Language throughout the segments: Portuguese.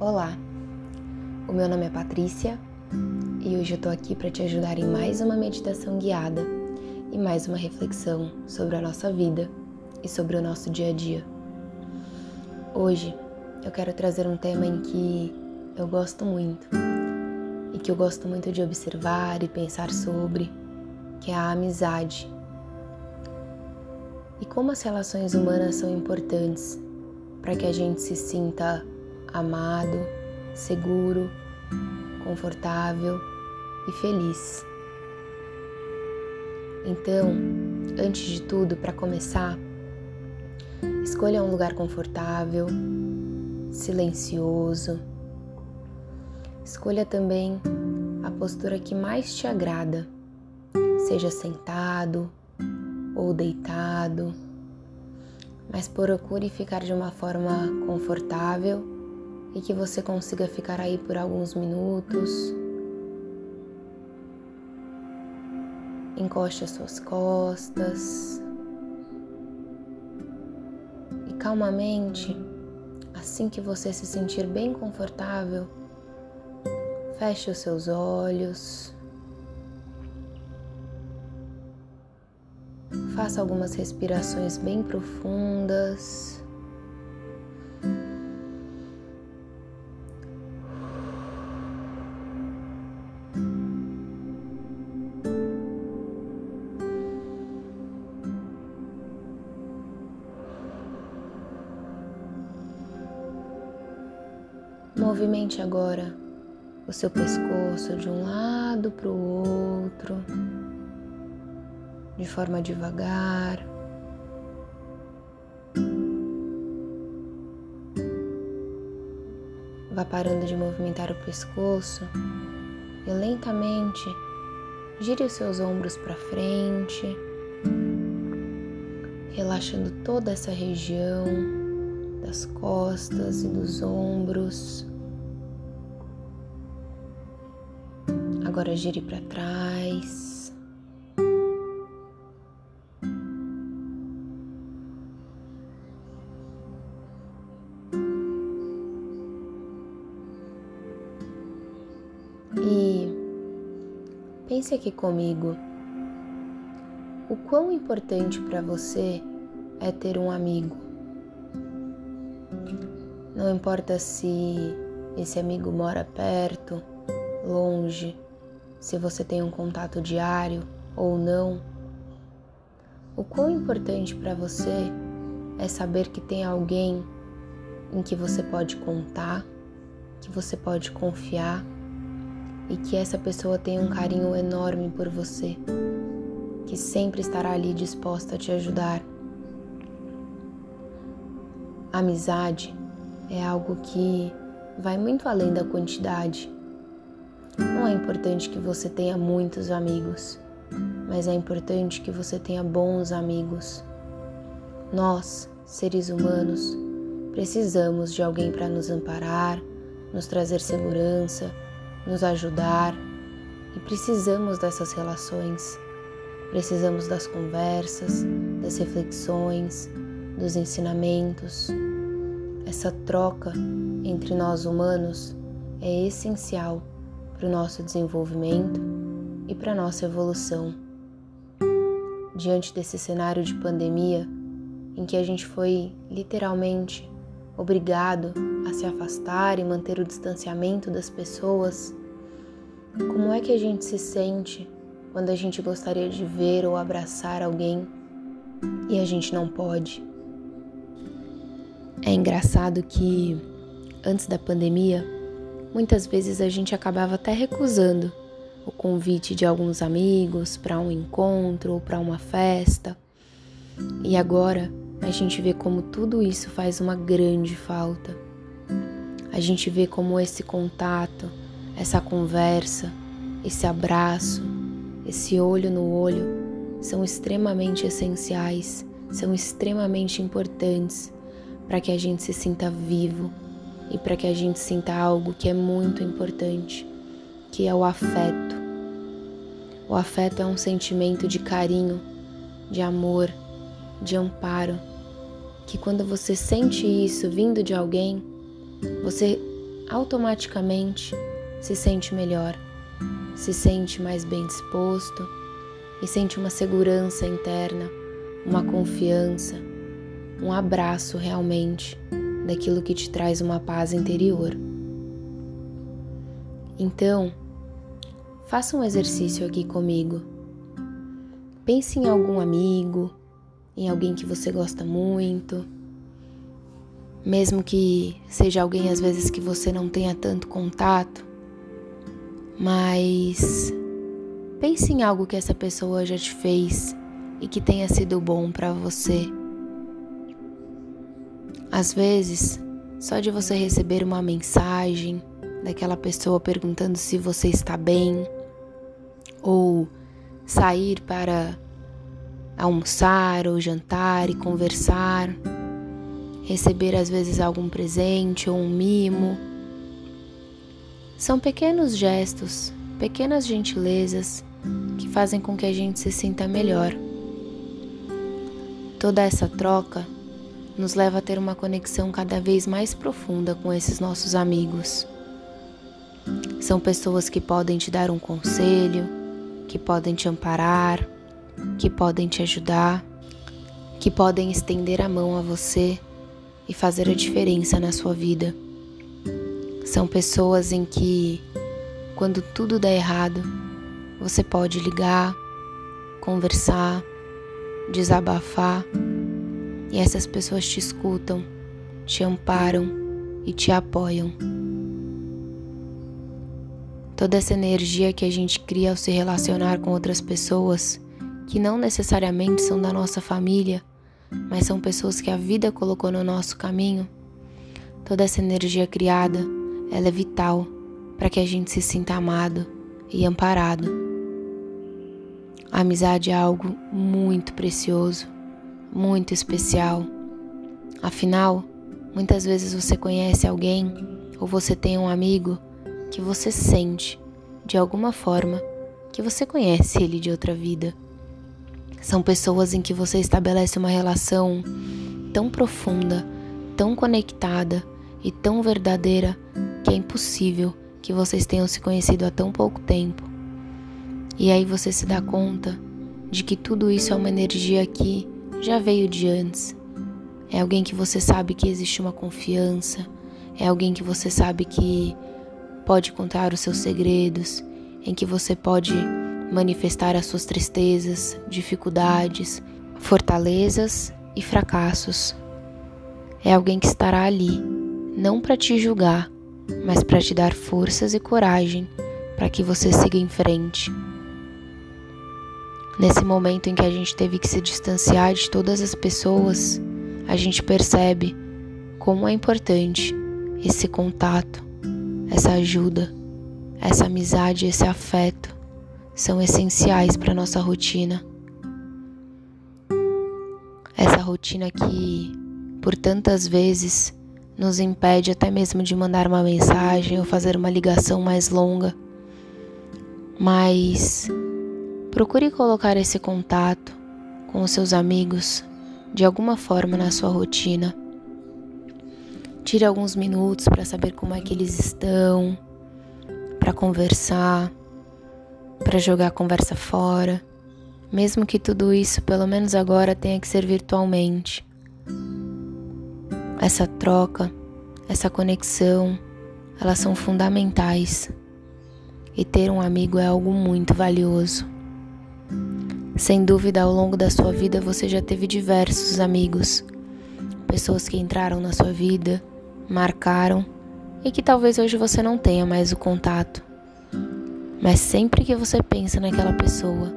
Olá, o meu nome é Patrícia e hoje eu tô aqui para te ajudar em mais uma meditação guiada e mais uma reflexão sobre a nossa vida e sobre o nosso dia a dia. Hoje eu quero trazer um tema em que eu gosto muito e que eu gosto muito de observar e pensar sobre, que é a amizade. E como as relações humanas são importantes para que a gente se sinta amado, seguro, confortável e feliz. Então, antes de tudo, para começar, escolha um lugar confortável, silencioso. Escolha também a postura que mais te agrada, seja sentado ou deitado mas procure ficar de uma forma confortável e que você consiga ficar aí por alguns minutos. Encoste as suas costas e calmamente, assim que você se sentir bem confortável, feche os seus olhos. Faça algumas respirações bem profundas. Movimente agora o seu pescoço de um lado para o outro de forma devagar. Vá parando de movimentar o pescoço e lentamente gire os seus ombros para frente, relaxando toda essa região das costas e dos ombros. Agora gire para trás. E pense aqui comigo. O quão importante para você é ter um amigo? Não importa se esse amigo mora perto, longe, se você tem um contato diário ou não. O quão importante para você é saber que tem alguém em que você pode contar, que você pode confiar e que essa pessoa tenha um carinho enorme por você, que sempre estará ali disposta a te ajudar. amizade é algo que vai muito além da quantidade. Não é importante que você tenha muitos amigos, mas é importante que você tenha bons amigos. Nós, seres humanos, precisamos de alguém para nos amparar, nos trazer segurança, nos ajudar e precisamos dessas relações. Precisamos das conversas, das reflexões, dos ensinamentos. Essa troca entre nós humanos é essencial para o nosso desenvolvimento e para a nossa evolução. Diante desse cenário de pandemia, em que a gente foi literalmente obrigado a se afastar e manter o distanciamento das pessoas, como é que a gente se sente quando a gente gostaria de ver ou abraçar alguém e a gente não pode? É engraçado que antes da pandemia, muitas vezes a gente acabava até recusando o convite de alguns amigos para um encontro ou para uma festa. E agora a gente vê como tudo isso faz uma grande falta. A gente vê como esse contato, essa conversa, esse abraço, esse olho no olho são extremamente essenciais, são extremamente importantes para que a gente se sinta vivo e para que a gente sinta algo que é muito importante, que é o afeto. O afeto é um sentimento de carinho, de amor, de amparo, que quando você sente isso vindo de alguém, você automaticamente se sente melhor, se sente mais bem disposto e sente uma segurança interna, uma confiança, um abraço realmente daquilo que te traz uma paz interior. Então, faça um exercício aqui comigo. Pense em algum amigo, em alguém que você gosta muito, mesmo que seja alguém às vezes que você não tenha tanto contato, mas pense em algo que essa pessoa já te fez e que tenha sido bom para você. Às vezes, só de você receber uma mensagem daquela pessoa perguntando se você está bem, ou sair para almoçar ou jantar e conversar, receber às vezes algum presente ou um mimo. São pequenos gestos, pequenas gentilezas que fazem com que a gente se sinta melhor. Toda essa troca nos leva a ter uma conexão cada vez mais profunda com esses nossos amigos. São pessoas que podem te dar um conselho, que podem te amparar, que podem te ajudar, que podem estender a mão a você e fazer a diferença na sua vida. São pessoas em que, quando tudo dá errado, você pode ligar, conversar, desabafar e essas pessoas te escutam, te amparam e te apoiam. Toda essa energia que a gente cria ao se relacionar com outras pessoas, que não necessariamente são da nossa família, mas são pessoas que a vida colocou no nosso caminho, toda essa energia criada, ela é vital para que a gente se sinta amado e amparado. A amizade é algo muito precioso, muito especial. Afinal, muitas vezes você conhece alguém ou você tem um amigo que você sente, de alguma forma, que você conhece ele de outra vida. São pessoas em que você estabelece uma relação tão profunda, tão conectada e tão verdadeira que é impossível que vocês tenham se conhecido há tão pouco tempo. E aí você se dá conta de que tudo isso é uma energia que já veio de antes. É alguém que você sabe que existe uma confiança, é alguém que você sabe que pode contar os seus segredos, em que você pode manifestar as suas tristezas, dificuldades, fortalezas e fracassos. É alguém que estará ali, não para te julgar, mas para te dar forças e coragem para que você siga em frente. Nesse momento em que a gente teve que se distanciar de todas as pessoas, a gente percebe como é importante esse contato, essa ajuda, essa amizade, esse afeto são essenciais para nossa rotina. Essa rotina que por tantas vezes nos impede até mesmo de mandar uma mensagem ou fazer uma ligação mais longa. Mas procure colocar esse contato com os seus amigos de alguma forma na sua rotina. Tire alguns minutos para saber como é que eles estão, para conversar, para jogar a conversa fora, mesmo que tudo isso, pelo menos agora, tenha que ser virtualmente. Essa troca, essa conexão, elas são fundamentais. E ter um amigo é algo muito valioso. Sem dúvida, ao longo da sua vida você já teve diversos amigos, pessoas que entraram na sua vida, marcaram e que talvez hoje você não tenha mais o contato. Mas sempre que você pensa naquela pessoa,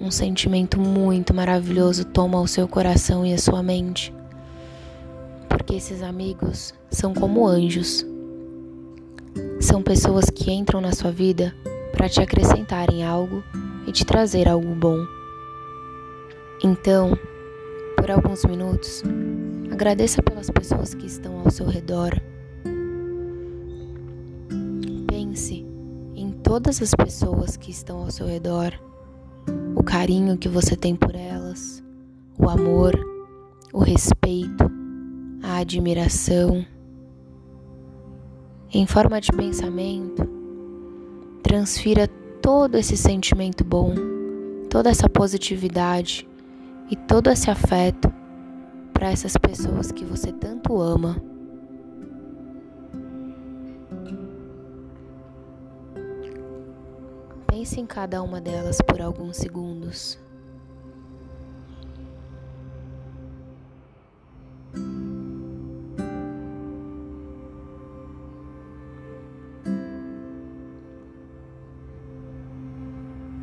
um sentimento muito maravilhoso toma o seu coração e a sua mente. Porque esses amigos são como anjos. São pessoas que entram na sua vida para te acrescentar em algo e te trazer algo bom. Então, por alguns minutos, agradeça pelas pessoas que estão ao seu redor. Pense todas as pessoas que estão ao seu redor, o carinho que você tem por elas, o amor, o respeito, a admiração. em forma de pensamento, transfira todo esse sentimento bom, toda essa positividade e todo esse afeto para essas pessoas que você tanto ama. Pense em cada uma delas por alguns segundos.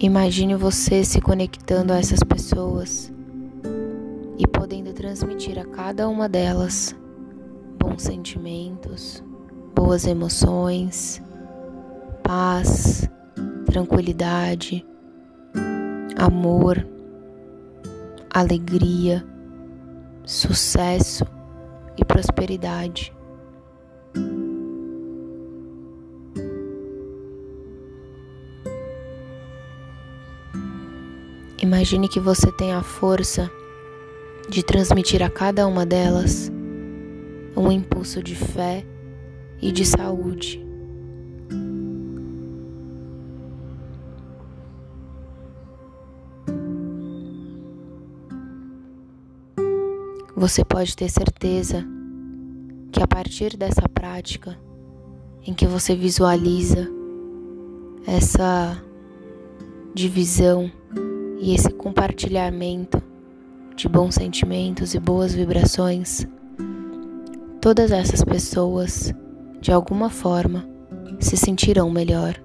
Imagine você se conectando a essas pessoas transmitir a cada uma delas bons sentimentos, boas emoções, paz, tranquilidade, amor, alegria, sucesso e prosperidade. Imagine que você tem a força de transmitir a cada uma delas um impulso de fé e de saúde. Você pode ter certeza que a partir dessa prática, em que você visualiza essa divisão e esse compartilhamento de bons sentimentos e boas vibrações, todas essas pessoas, de alguma forma, se sentirão melhor.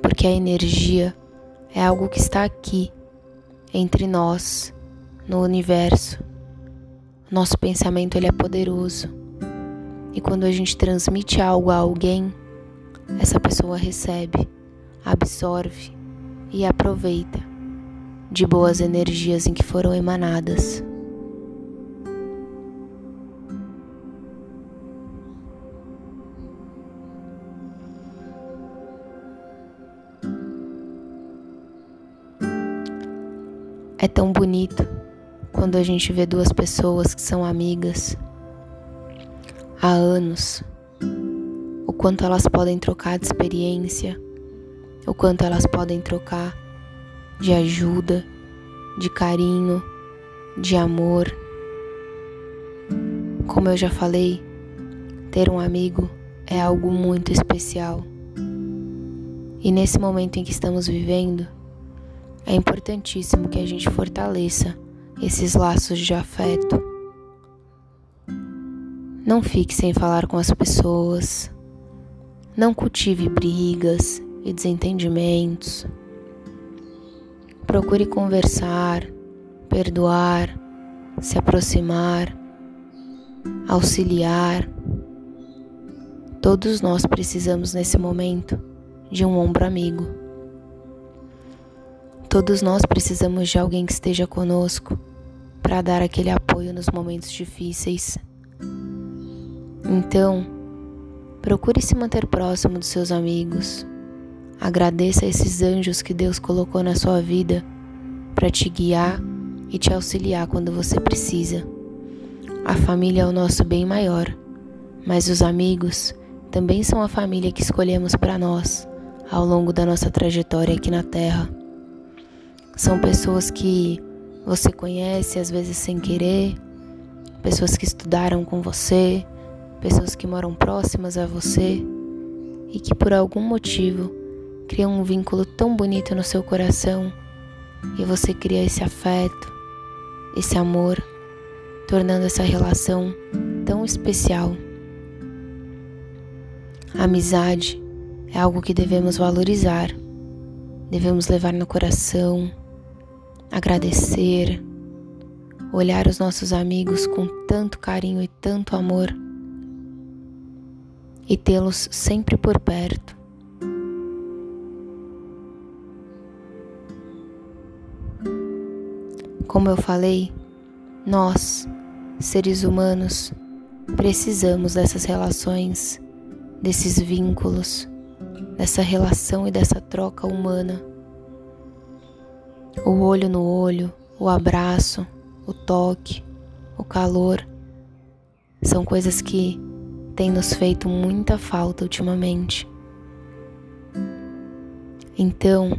Porque a energia é algo que está aqui, entre nós, no universo. Nosso pensamento ele é poderoso. E quando a gente transmite algo a alguém, essa pessoa recebe, absorve e aproveita de boas energias em que foram emanadas. É tão bonito quando a gente vê duas pessoas que são amigas há anos, o quanto elas podem trocar de experiência, o quanto elas podem trocar de ajuda, de carinho, de amor. Como eu já falei, ter um amigo é algo muito especial. E nesse momento em que estamos vivendo, é importantíssimo que a gente fortaleça esses laços de afeto. Não fique sem falar com as pessoas. Não cultive brigas e desentendimentos. Procure conversar, perdoar, se aproximar, auxiliar. Todos nós precisamos nesse momento de um ombro amigo. Todos nós precisamos de alguém que esteja conosco para dar aquele apoio nos momentos difíceis. Então, procure se manter próximo dos seus amigos, Agradeça esses anjos que Deus colocou na sua vida para te guiar e te auxiliar quando você precisa. A família é o nosso bem maior, mas os amigos também são a família que escolhemos para nós ao longo da nossa trajetória aqui na Terra. São pessoas que você conhece às vezes sem querer, pessoas que estudaram com você, pessoas que moram próximas a você e que por algum motivo cria um vínculo tão bonito no seu coração e você cria esse afeto, esse amor, tornando essa relação tão especial. A amizade é algo que devemos valorizar, devemos levar no coração, agradecer, olhar os nossos amigos com tanto carinho e tanto amor e tê-los sempre por perto. Como eu falei, nós, seres humanos, precisamos dessas relações, desses vínculos, dessa relação e dessa troca humana. O olho no olho, o abraço, o toque, o calor, são coisas que tem nos feito muita falta ultimamente. Então,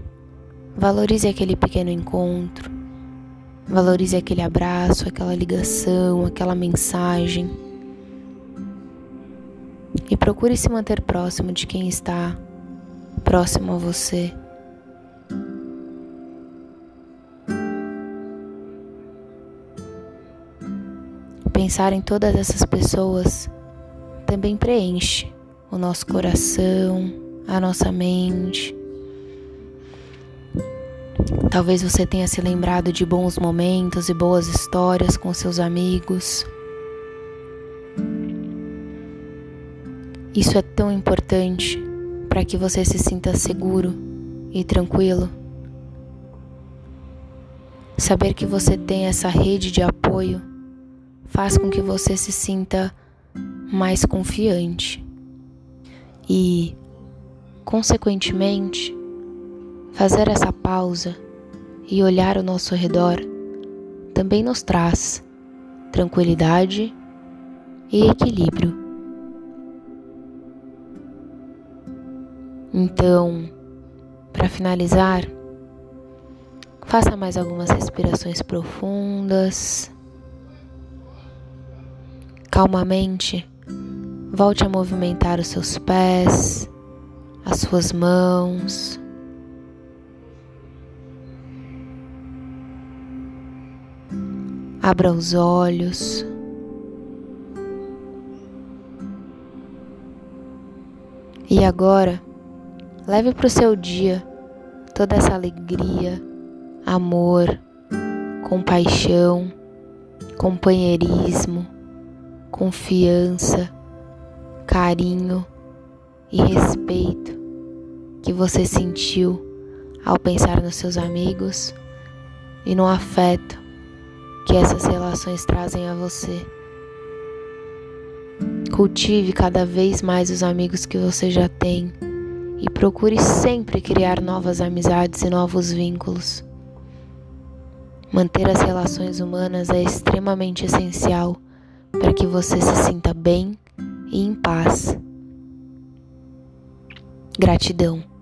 valorize aquele pequeno encontro, valorize aquele abraço, aquela ligação, aquela mensagem. E procure se manter próximo de quem está próximo a você. Pensar em todas essas pessoas também preenche o nosso coração, a nossa mente. Talvez você tenha se lembrado de bons momentos e boas histórias com seus amigos. Isso é tão importante para que você se sinta seguro e tranquilo. Saber que você tem essa rede de apoio faz com que você se sinta mais confiante e, consequentemente, fazer essa pausa e olhar ao nosso redor também nos traz tranquilidade e equilíbrio. Então, para finalizar, faça mais algumas respirações profundas. Calmamente, volte a movimentar os seus pés, as suas mãos. Abra os olhos. E agora, leve para o seu dia toda essa alegria, amor, compaixão, companheirismo confiança, carinho e respeito que você sentiu ao pensar nos seus amigos e no afeto que essas relações trazem a você. Cultive cada vez mais os amigos que você já tem e procure sempre criar novas amizades e novos vínculos. Manter as relações humanas é extremamente essencial para que você se sinta bem e em paz. Gratidão.